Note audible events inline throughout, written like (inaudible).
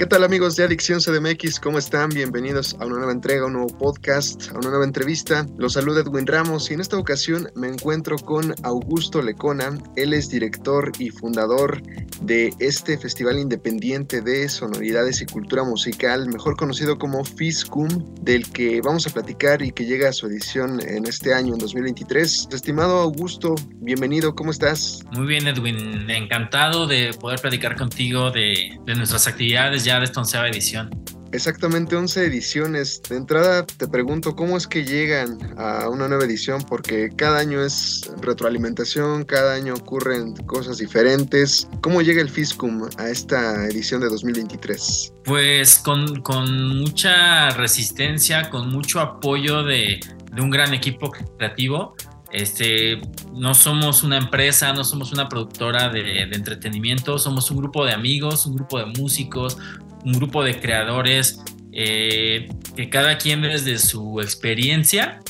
¿Qué tal amigos de Adicción CDMX? ¿Cómo están? Bienvenidos a una nueva entrega, un nuevo podcast, a una nueva entrevista. Los saluda Edwin Ramos y en esta ocasión me encuentro con Augusto Lecona. Él es director y fundador de este festival independiente de sonoridades y cultura musical, mejor conocido como FISCUM, del que vamos a platicar y que llega a su edición en este año, en 2023. Estimado Augusto, bienvenido, ¿cómo estás? Muy bien Edwin, encantado de poder platicar contigo de nuestras actividades de esta onceava edición. Exactamente 11 ediciones. De entrada te pregunto cómo es que llegan a una nueva edición porque cada año es retroalimentación, cada año ocurren cosas diferentes. ¿Cómo llega el Fiscum a esta edición de 2023? Pues con, con mucha resistencia, con mucho apoyo de, de un gran equipo creativo. Este, no somos una empresa, no somos una productora de, de, entretenimiento, somos un grupo de amigos, un grupo de músicos, un grupo de creadores eh, que cada quien desde su experiencia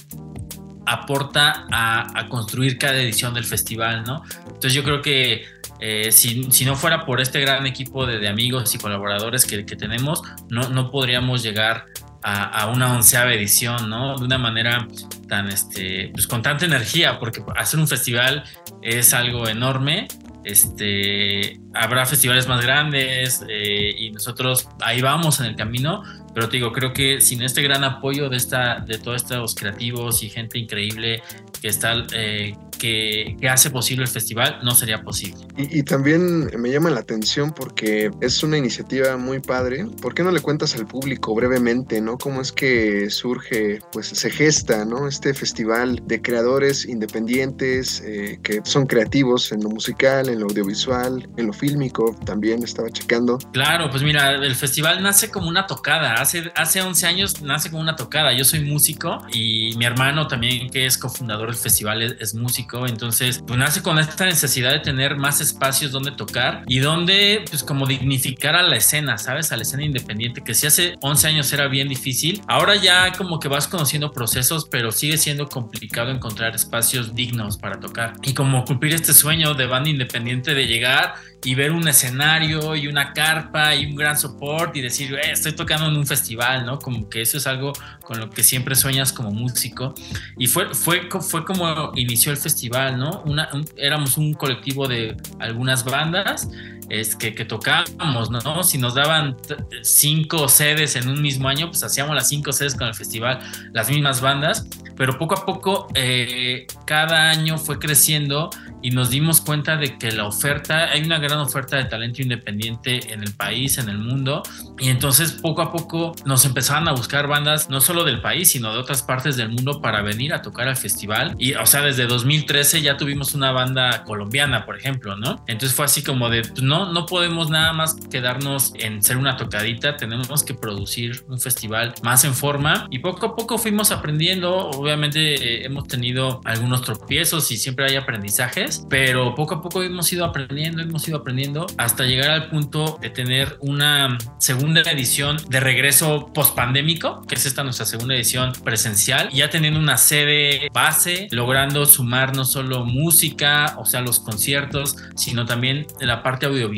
aporta a, construir cada edición del festival, ¿no? Entonces yo creo que eh, si, si, no fuera por este gran equipo de, de amigos y colaboradores que, que tenemos, no, no, podríamos llegar a, a, una onceava edición, ¿no? De una manera tan, este, pues con tanta energía, porque hacer un festival es algo enorme este, habrá festivales más grandes eh, y nosotros ahí vamos en el camino, pero te digo, creo que sin este gran apoyo de, esta, de todos estos creativos y gente increíble que está eh, que, que, hace posible el festival, no sería posible. Y, y, también me llama la atención porque es una iniciativa muy padre. ¿Por qué no le cuentas al público brevemente, no? Cómo es que surge, pues se gesta, ¿no? Este festival de creadores independientes eh, que son creativos en lo musical, en lo audiovisual, en lo fílmico, también estaba checando. Claro, pues mira, el festival nace como una tocada. Hace, hace 11 años nace como una tocada. Yo soy músico y mi hermano también, que es cofundador del festival, es, es músico entonces, pues nace con esta necesidad de tener más espacios donde tocar y donde, pues como dignificar a la escena, ¿sabes? A la escena independiente, que si hace 11 años era bien difícil, ahora ya como que vas conociendo procesos, pero sigue siendo complicado encontrar espacios dignos para tocar. Y como cumplir este sueño de banda independiente de llegar y ver un escenario y una carpa y un gran soporte y decir, eh, estoy tocando en un festival, ¿no? Como que eso es algo con lo que siempre sueñas como músico. Y fue, fue, fue como inició el festival, ¿no? Una, un, éramos un colectivo de algunas bandas es que, que tocábamos, ¿no? Si nos daban cinco sedes en un mismo año, pues hacíamos las cinco sedes con el festival, las mismas bandas, pero poco a poco eh, cada año fue creciendo y nos dimos cuenta de que la oferta, hay una gran oferta de talento independiente en el país, en el mundo, y entonces poco a poco nos empezaban a buscar bandas no solo del país, sino de otras partes del mundo para venir a tocar al festival. Y, o sea, desde 2013 ya tuvimos una banda colombiana, por ejemplo, ¿no? Entonces fue así como de, pues, no, podemos nada más quedarnos en ser una tocadita, tenemos que producir un festival más en forma y poco a poco fuimos aprendiendo, obviamente eh, hemos tenido algunos tropiezos y siempre hay aprendizajes, pero poco a poco hemos ido aprendiendo, hemos ido aprendiendo hasta llegar al punto de tener una segunda edición de regreso post pandémico, que es esta nuestra segunda edición presencial, ya teniendo una sede base, logrando sumar no solo música, o sea, los conciertos, sino también la parte audiovisual,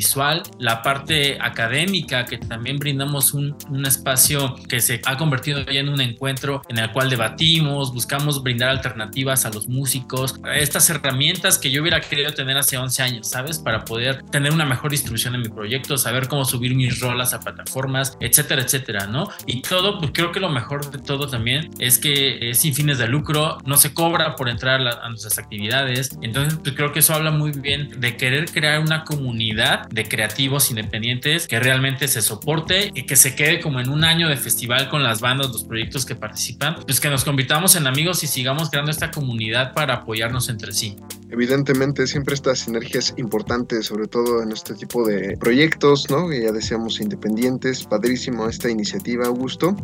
la parte académica, que también brindamos un, un espacio que se ha convertido ya en un encuentro en el cual debatimos, buscamos brindar alternativas a los músicos, estas herramientas que yo hubiera querido tener hace 11 años, ¿sabes? Para poder tener una mejor distribución en mi proyecto, saber cómo subir mis rolas a plataformas, etcétera, etcétera, ¿no? Y todo, pues creo que lo mejor de todo también es que es sin fines de lucro, no se cobra por entrar a nuestras actividades, entonces pues creo que eso habla muy bien de querer crear una comunidad de creativos independientes que realmente se soporte y que se quede como en un año de festival con las bandas, los proyectos que participan, pues que nos convirtamos en amigos y sigamos creando esta comunidad para apoyarnos entre sí. evidentemente siempre estas sinergias importantes, sobre todo en este tipo de proyectos, ¿no? Que ya decíamos independientes, padrísimo esta iniciativa, Augusto.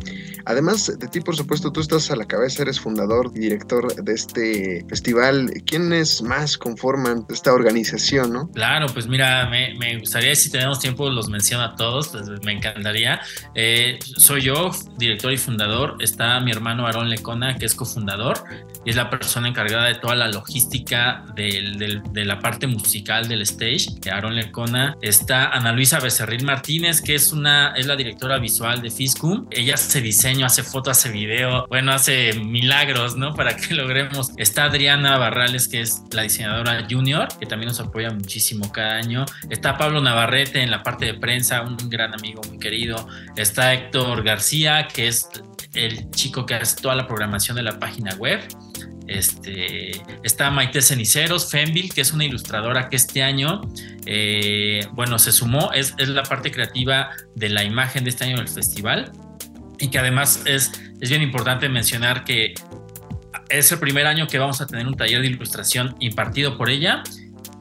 Además de ti, por supuesto, tú estás a la cabeza, eres fundador y director de este festival. ¿Quiénes más conforman esta organización, no? Claro, pues mira, me, gustaría, si tenemos tiempo, los menciono a todos, pues me encantaría. Eh, soy yo, director y fundador. Está mi hermano Aarón Lecona, que es cofundador y es la persona encargada de toda la logística de la parte musical del stage. Aaron Lecona. Está Ana Luisa Becerril Martínez, que es, una, es la directora visual de Fiscum. Ella hace diseño, hace foto, hace video, bueno, hace milagros, ¿no? Para que logremos. Está Adriana Barrales, que es la diseñadora junior, que también nos apoya muchísimo cada año. Está Pablo Navarrete en la parte de prensa, un gran amigo muy querido. Está Héctor García, que es el chico que hace toda la programación de la página web. Este, está Maite Ceniceros, Femville, que es una ilustradora que este año, eh, bueno, se sumó, es, es, la parte creativa de la imagen de este año del festival y que además es, es bien importante mencionar que es el primer año que vamos a tener un taller de ilustración impartido por ella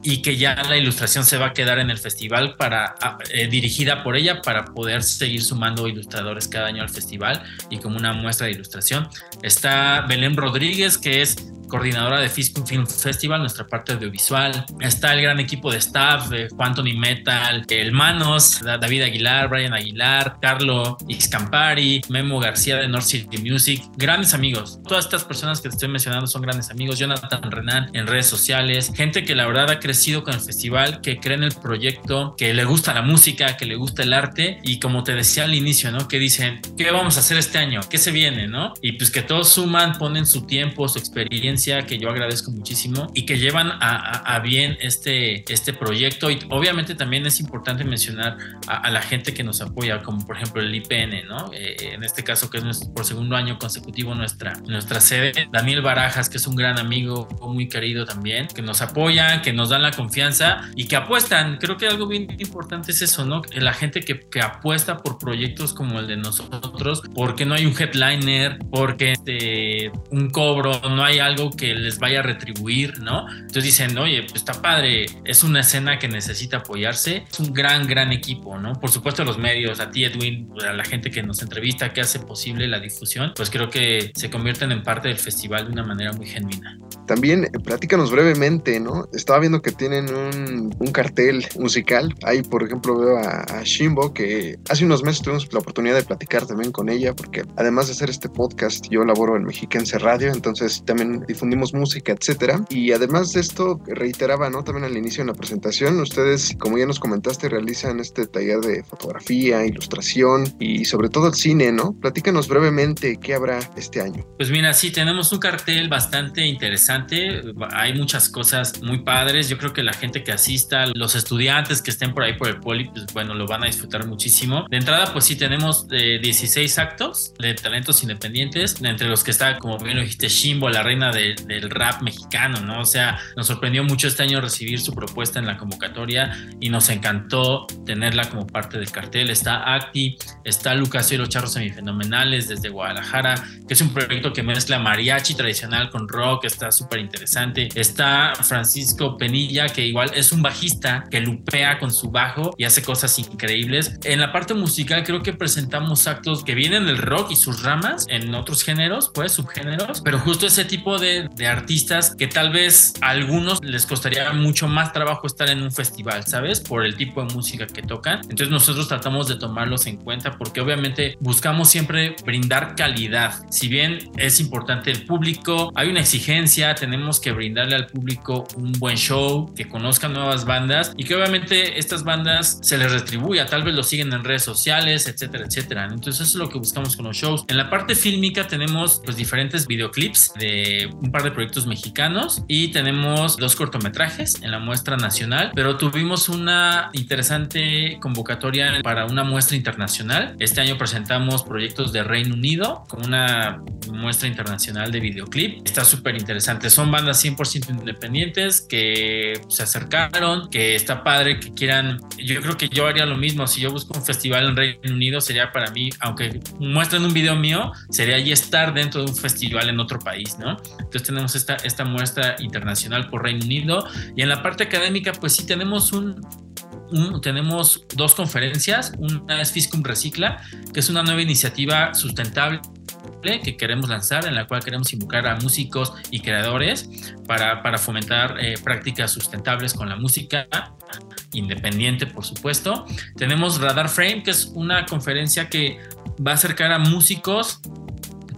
y que ya la ilustración se va a quedar en el festival para eh, dirigida por ella para poder seguir sumando ilustradores cada año al festival y como una muestra de ilustración. Está Belén Rodríguez, que es coordinadora de Fiskum Film Festival, nuestra parte audiovisual. Está el gran equipo de staff de Quantum y Metal, el Manos, David Aguilar, Brian Aguilar, Carlo Ixcampari, Memo García de North City Music. Grandes amigos. Todas estas personas que te estoy mencionando son grandes amigos. Jonathan Renan en redes sociales. Gente que la verdad ha crecido con el festival, que cree en el proyecto, que le gusta la música, que le gusta el arte y como te decía al inicio, ¿no? Que dicen, ¿qué vamos a hacer este año? ¿Qué se viene, no? Y pues que todos suman, ponen su tiempo, su experiencia que yo agradezco muchísimo y que llevan a, bien este, este proyecto. Y obviamente también es importante mencionar a, la gente que nos apoya, como por ejemplo el IPN, ¿no? Eh, en este caso, que es por segundo año consecutivo nuestra, nuestra sede. Daniel Barajas, que es un gran amigo, muy querido también, que nos apoya, que nos dan la confianza y que apuestan. Creo que algo bien importante es eso, ¿no? La gente que, que apuesta por proyectos como el de nosotros, porque no hay un headliner, porque este, un cobro, no hay algo que les vaya a retribuir, ¿no? Entonces dicen, oye, pues está padre, es una escena que necesita apoyarse, es un gran, gran equipo, ¿no? Por supuesto los medios, a ti Edwin, a la gente que nos entrevista, que hace posible la difusión, pues creo que se convierten en parte del festival de una manera muy genuina. También eh, platícanos brevemente, ¿no? Estaba viendo que tienen un, un cartel musical, ahí por ejemplo veo a, a Shimbo, que hace unos meses tuvimos la oportunidad de platicar también con ella, porque además de hacer este podcast, yo laboro en Mexiquense Radio, entonces también difundimos música, etcétera. Y además de esto, reiteraba, ¿no? También al inicio en la presentación, ustedes, como ya nos comentaste, realizan este taller de fotografía, ilustración y sobre todo el cine, ¿no? Platícanos brevemente qué habrá este año. Pues mira, sí, tenemos un cartel bastante interesante. Hay muchas cosas muy padres. Yo creo que la gente que asista, los estudiantes que estén por ahí por el poli, pues bueno, lo van a disfrutar muchísimo. De entrada, pues sí, tenemos 16 eh, actos de talentos independientes, entre los que está, como bien lo dijiste, Shimbo, la reina de del rap mexicano, ¿no? O sea, nos sorprendió mucho este año recibir su propuesta en la convocatoria y nos encantó tenerla como parte del cartel. Está Acti, está Lucas y los Charros Semifenomenales desde Guadalajara, que es un proyecto que mezcla mariachi tradicional con rock, está súper interesante. Está Francisco Penilla, que igual es un bajista que lupea con su bajo y hace cosas increíbles. En la parte musical creo que presentamos actos que vienen del rock y sus ramas en otros géneros, pues subgéneros, pero justo ese tipo de, de, artistas que tal vez a algunos les costaría mucho más trabajo estar en un festival, ¿sabes? Por el tipo de música que tocan. Entonces nosotros tratamos de tomarlos en cuenta porque obviamente buscamos siempre brindar calidad. Si bien es importante el público, hay una exigencia, tenemos que brindarle al público un buen show, que conozcan nuevas bandas y que obviamente estas bandas se les retribuya, tal vez lo siguen en redes sociales, etcétera, etcétera. Entonces eso es lo que buscamos con los shows. En la parte fílmica tenemos pues diferentes videoclips de un par de proyectos mexicanos y tenemos dos cortometrajes en la muestra nacional, pero tuvimos una interesante convocatoria para una muestra internacional. Este año presentamos proyectos de Reino Unido con una muestra internacional de videoclip. Está súper interesante. Que son bandas 100% independientes, que se acercaron, que está padre, que quieran, yo creo que yo haría lo mismo, si yo busco un festival en Reino Unido, sería para mí, aunque muestren un video mío, sería ya estar dentro de un festival en otro país, ¿no? Entonces tenemos esta, esta muestra internacional por Reino Unido y en la parte académica, pues sí tenemos un, tenemos dos conferencias. Una es Fiscum Recicla, que es una nueva iniciativa sustentable que queremos lanzar, en la cual queremos involucrar a músicos y creadores para, para fomentar eh, prácticas sustentables con la música independiente, por supuesto. Tenemos Radar Frame, que es una conferencia que va a acercar a músicos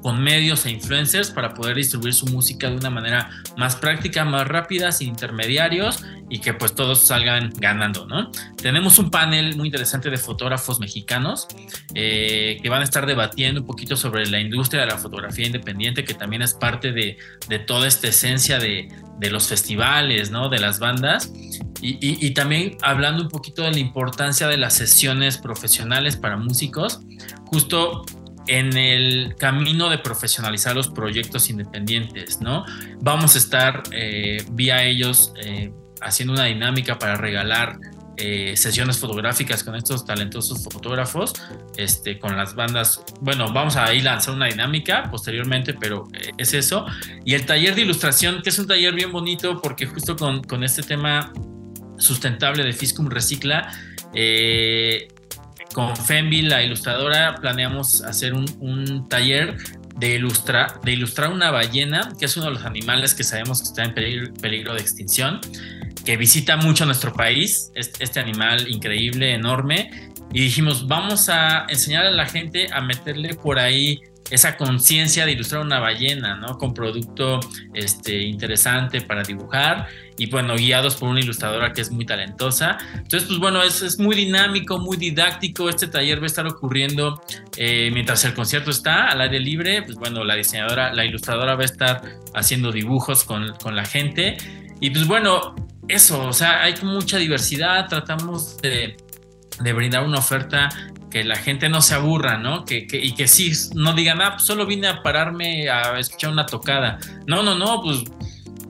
con medios e influencers para poder distribuir su música de una manera más práctica, más rápida, sin intermediarios y que pues todos salgan ganando, ¿no? Tenemos un panel muy interesante de fotógrafos mexicanos eh, que van a estar debatiendo un poquito sobre la industria de la fotografía independiente, que también es parte de, toda esta esencia de, los festivales, ¿no? De las bandas. y, también hablando un poquito de la importancia de las sesiones profesionales para músicos, justo en el camino de profesionalizar los proyectos independientes, ¿no? Vamos a estar eh, vía ellos eh, haciendo una dinámica para regalar eh, sesiones fotográficas con estos talentosos fotógrafos, este, con las bandas. Bueno, vamos a ir a lanzar una dinámica posteriormente, pero es eso. Y el taller de ilustración, que es un taller bien bonito porque justo con, con este tema sustentable de Fiscum Recicla, eh, con Fembi, la ilustradora, planeamos hacer un, taller de, ilustrar, de ilustrar una ballena, que es uno de los animales que sabemos que está en peligro, de extinción, que visita mucho nuestro país, este, este animal increíble, enorme, y dijimos, vamos a enseñar a la gente a meterle por ahí esa conciencia de ilustrar una ballena, ¿no? Con producto este, interesante para dibujar y bueno, guiados por una ilustradora que es muy talentosa. Entonces, pues bueno, es, es muy dinámico, muy didáctico. Este taller va a estar ocurriendo eh, mientras el concierto está al aire libre. Pues bueno, la diseñadora, la ilustradora va a estar haciendo dibujos con, con la gente. Y pues bueno, eso, o sea, hay mucha diversidad. Tratamos de de brindar una oferta que la gente no se aburra, ¿no? Que, y que sí, no digan, ah, pues solo vine a pararme a escuchar una tocada. No, no, no, pues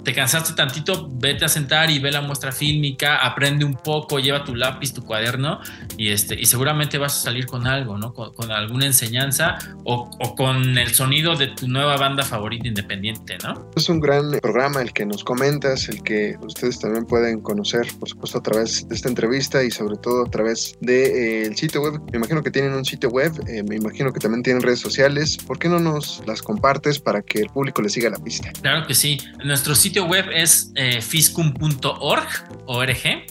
te cansaste tantito, vete a sentar y ve la muestra fílmica, aprende un poco, lleva tu lápiz, tu cuaderno y, este, y seguramente vas a salir con algo, ¿no? Con, alguna enseñanza o, con el sonido de tu nueva banda favorita independiente, ¿no? Es un gran programa el que nos comentas, el que ustedes también pueden conocer, por supuesto, a través de esta entrevista y sobre todo a través del de, sitio web. Me imagino que tienen un sitio web, eh, me imagino que también tienen redes sociales. ¿Por qué no nos las compartes para que el público le siga la pista? Claro que sí. Nuestro sitio sitio web es eh, fiscum.org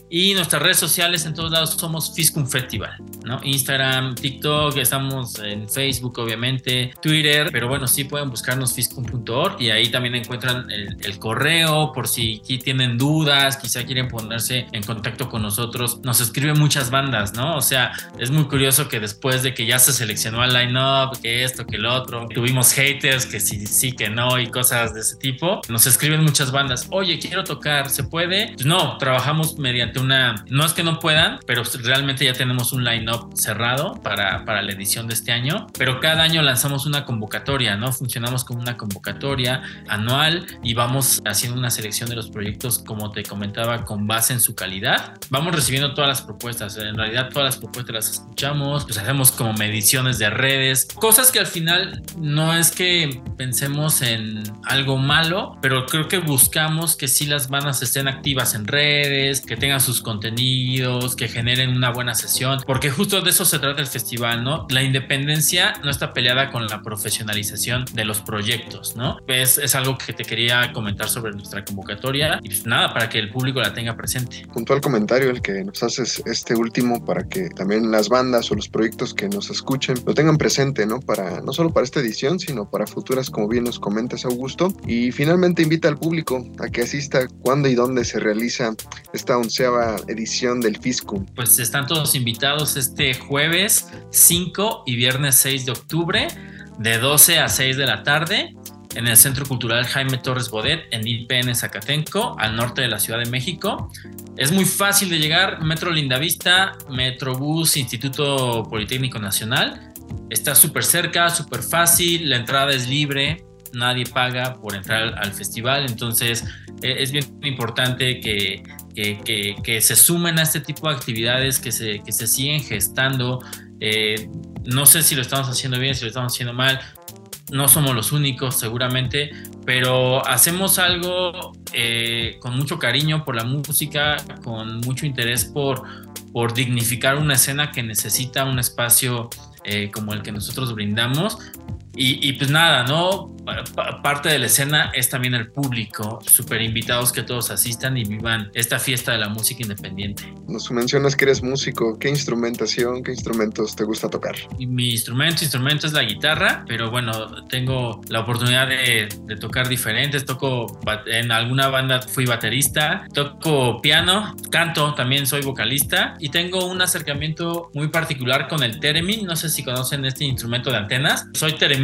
y nuestras redes sociales en todos lados somos Fiscum Festival, ¿no? Instagram, TikTok, estamos en Facebook obviamente, Twitter, pero bueno, sí pueden buscarnos fiscum.org y ahí también encuentran el, correo por si tienen dudas, quizá quieren ponerse en contacto con nosotros. Nos escriben muchas bandas, ¿no? O sea, es muy curioso que después de que ya se seleccionó el line-up, que esto, que el otro, tuvimos haters, que sí, sí, que no y cosas de ese tipo, nos escriben muchas bandas, oye, quiero tocar, ¿se puede? Pues no, trabajamos mediante una, no es que no puedan, pero realmente ya tenemos un line-up cerrado para, para la edición de este año, pero cada año lanzamos una convocatoria, ¿no? Funcionamos como una convocatoria anual y vamos haciendo una selección de los proyectos, como te comentaba, con base en su calidad. Vamos recibiendo todas las propuestas, en realidad todas las propuestas las escuchamos, pues hacemos como mediciones de redes, cosas que al final no es que pensemos en algo malo, pero creo que buscamos buscamos que sí las bandas estén activas en redes, que tengan sus contenidos, que generen una buena sesión, porque justo de eso se trata el festival, ¿no? La independencia no está peleada con la profesionalización de los proyectos, ¿no? Es, es algo que te quería comentar sobre nuestra convocatoria y pues nada, para que el público la tenga presente. Puntual comentario el que nos haces este último para que también las bandas o los proyectos que nos escuchen lo tengan presente, ¿no? Para, no solo para esta edición, sino para futuras, como bien nos comentas, Augusto. Y finalmente invita al público a que asista cuándo y dónde se realiza esta onceava edición del Fiscum. Pues están todos invitados este jueves 5 y viernes 6 de octubre de 12 a 6 de la tarde en el Centro Cultural Jaime Torres Bodet en IPN Zacatenco, al norte de la Ciudad de México. Es muy fácil de llegar, Metro Lindavista, Metrobús, Instituto Politécnico Nacional. Está súper cerca, súper fácil, la entrada es libre, nadie paga por entrar al festival, entonces e, es bien importante que, que, se sumen a este tipo de actividades, que se, que se siguen gestando. Eh, no sé si lo estamos haciendo bien, si lo estamos haciendo mal, no somos los únicos seguramente, pero hacemos algo eh, con mucho cariño por la música, con mucho interés por, por dignificar una escena que necesita un espacio eh, como el que nosotros brindamos. Y, pues nada, ¿no? Parte de la escena es también el público, súper invitados que todos asistan y vivan esta fiesta de la música independiente. Nos mencionas que eres músico, ¿qué instrumentación, qué instrumentos te gusta tocar? Mi instrumento, instrumento es la guitarra, pero bueno, tengo la oportunidad de, de tocar diferentes, toco en alguna banda fui baterista, toco piano, canto, también soy vocalista y tengo un acercamiento muy particular con el theremin, no sé si conocen este instrumento de antenas, soy theremin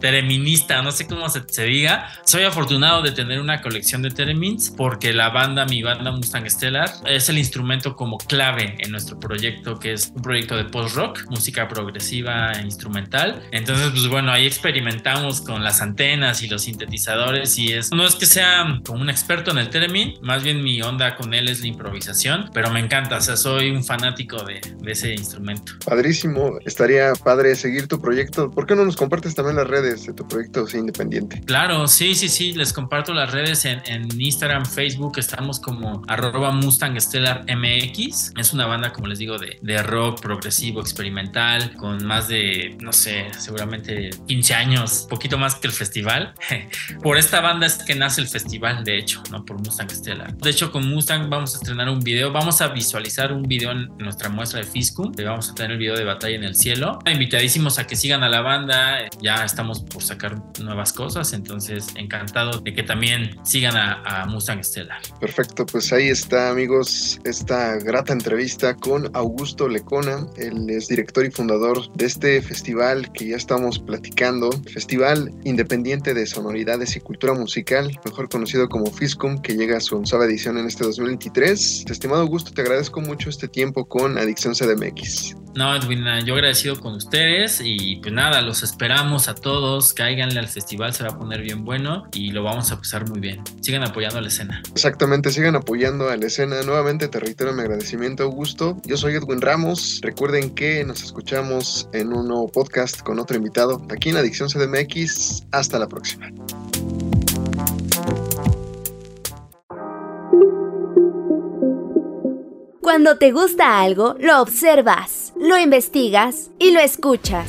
tereminista, no sé cómo se, diga. Soy afortunado de tener una colección de teremins porque la banda, mi banda Mustang Stellar, es el instrumento como clave en nuestro proyecto, que es un proyecto de post-rock, música progresiva e instrumental. Entonces, pues bueno, ahí experimentamos con las antenas y los sintetizadores y es, no es que sea como un experto en el teremin, más bien mi onda con él es la improvisación, pero me encanta, o sea, soy un fanático de, de ese instrumento. Padrísimo, estaría padre seguir tu proyecto. ¿Por qué no nos compartes también las redes de tu proyecto independiente. Claro, sí, sí, sí, les comparto las redes en, Instagram, Facebook, estamos como arroba Mustang Stellar MX. Es una banda, como les digo, de, rock progresivo, experimental, con más de, no sé, seguramente 15 años, poquito más que el festival. (laughs) por esta banda es que nace el festival, de hecho, ¿no? Por Mustang Stellar. De hecho, con Mustang vamos a estrenar un video, vamos a visualizar un video en nuestra muestra de Fiscum, vamos a tener el video de Batalla en el Cielo. Invitadísimos a que sigan a la banda, ya estamos por sacar cosas, entonces encantado de que también sigan a, Mustang Stellar. Perfecto, pues ahí está amigos esta grata entrevista con Augusto Lecona, él es director y fundador de este festival que ya estamos platicando, Festival Independiente de Sonoridades y Cultura Musical, mejor conocido como FISCUM, que llega a su onzava edición en este 2023. Estimado Augusto, te agradezco mucho este tiempo con Adicción CDMX. No, Edwin, yo agradecido con ustedes y pues nada, los esperamos a todos, cáiganle al festival, se va a poner bien bueno y lo vamos a pasar muy bien. Sigan apoyando a la escena. Exactamente, sigan apoyando a la escena. Nuevamente te reitero mi agradecimiento, Augusto. Yo soy Edwin Ramos. Recuerden que nos escuchamos en un nuevo podcast con otro invitado aquí en Adicción CDMX. Hasta la próxima. Cuando te gusta algo, lo observas, lo investigas y lo escuchas.